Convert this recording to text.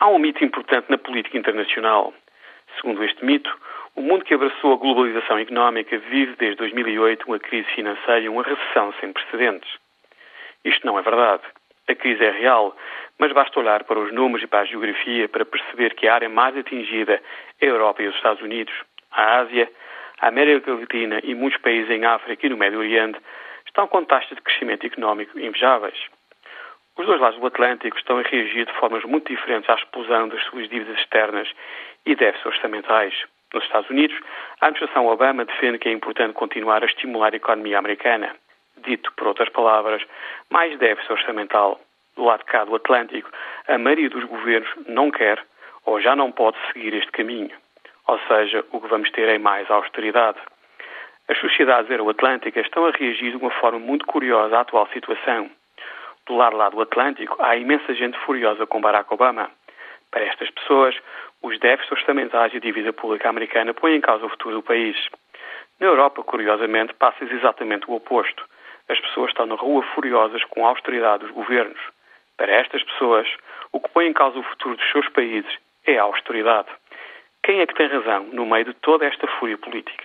Há um mito importante na política internacional. Segundo este mito, o mundo que abraçou a globalização económica vive desde 2008 uma crise financeira e uma recessão sem precedentes. Isto não é verdade. A crise é real, mas basta olhar para os números e para a geografia para perceber que a área mais atingida é a Europa e os Estados Unidos. A Ásia, a América Latina e muitos países em África e no Médio Oriente estão com taxas de crescimento económico invejáveis. Os dois lados do Atlântico estão a reagir de formas muito diferentes à explosão das suas dívidas externas e déficits orçamentais. Nos Estados Unidos, a administração Obama defende que é importante continuar a estimular a economia americana. Dito por outras palavras, mais déficit orçamental. Do lado cá do Atlântico, a maioria dos governos não quer ou já não pode seguir este caminho. Ou seja, o que vamos ter é mais austeridade. As sociedades euroatlânticas estão a reagir de uma forma muito curiosa à atual situação. Do lado lá do Atlântico, há imensa gente furiosa com Barack Obama. Para estas pessoas, os déficits orçamentais e a dívida pública americana põem em causa o futuro do país. Na Europa, curiosamente, passa-se exatamente o oposto. As pessoas estão na rua furiosas com a austeridade dos governos. Para estas pessoas, o que põe em causa o futuro dos seus países é a austeridade. Quem é que tem razão no meio de toda esta fúria política?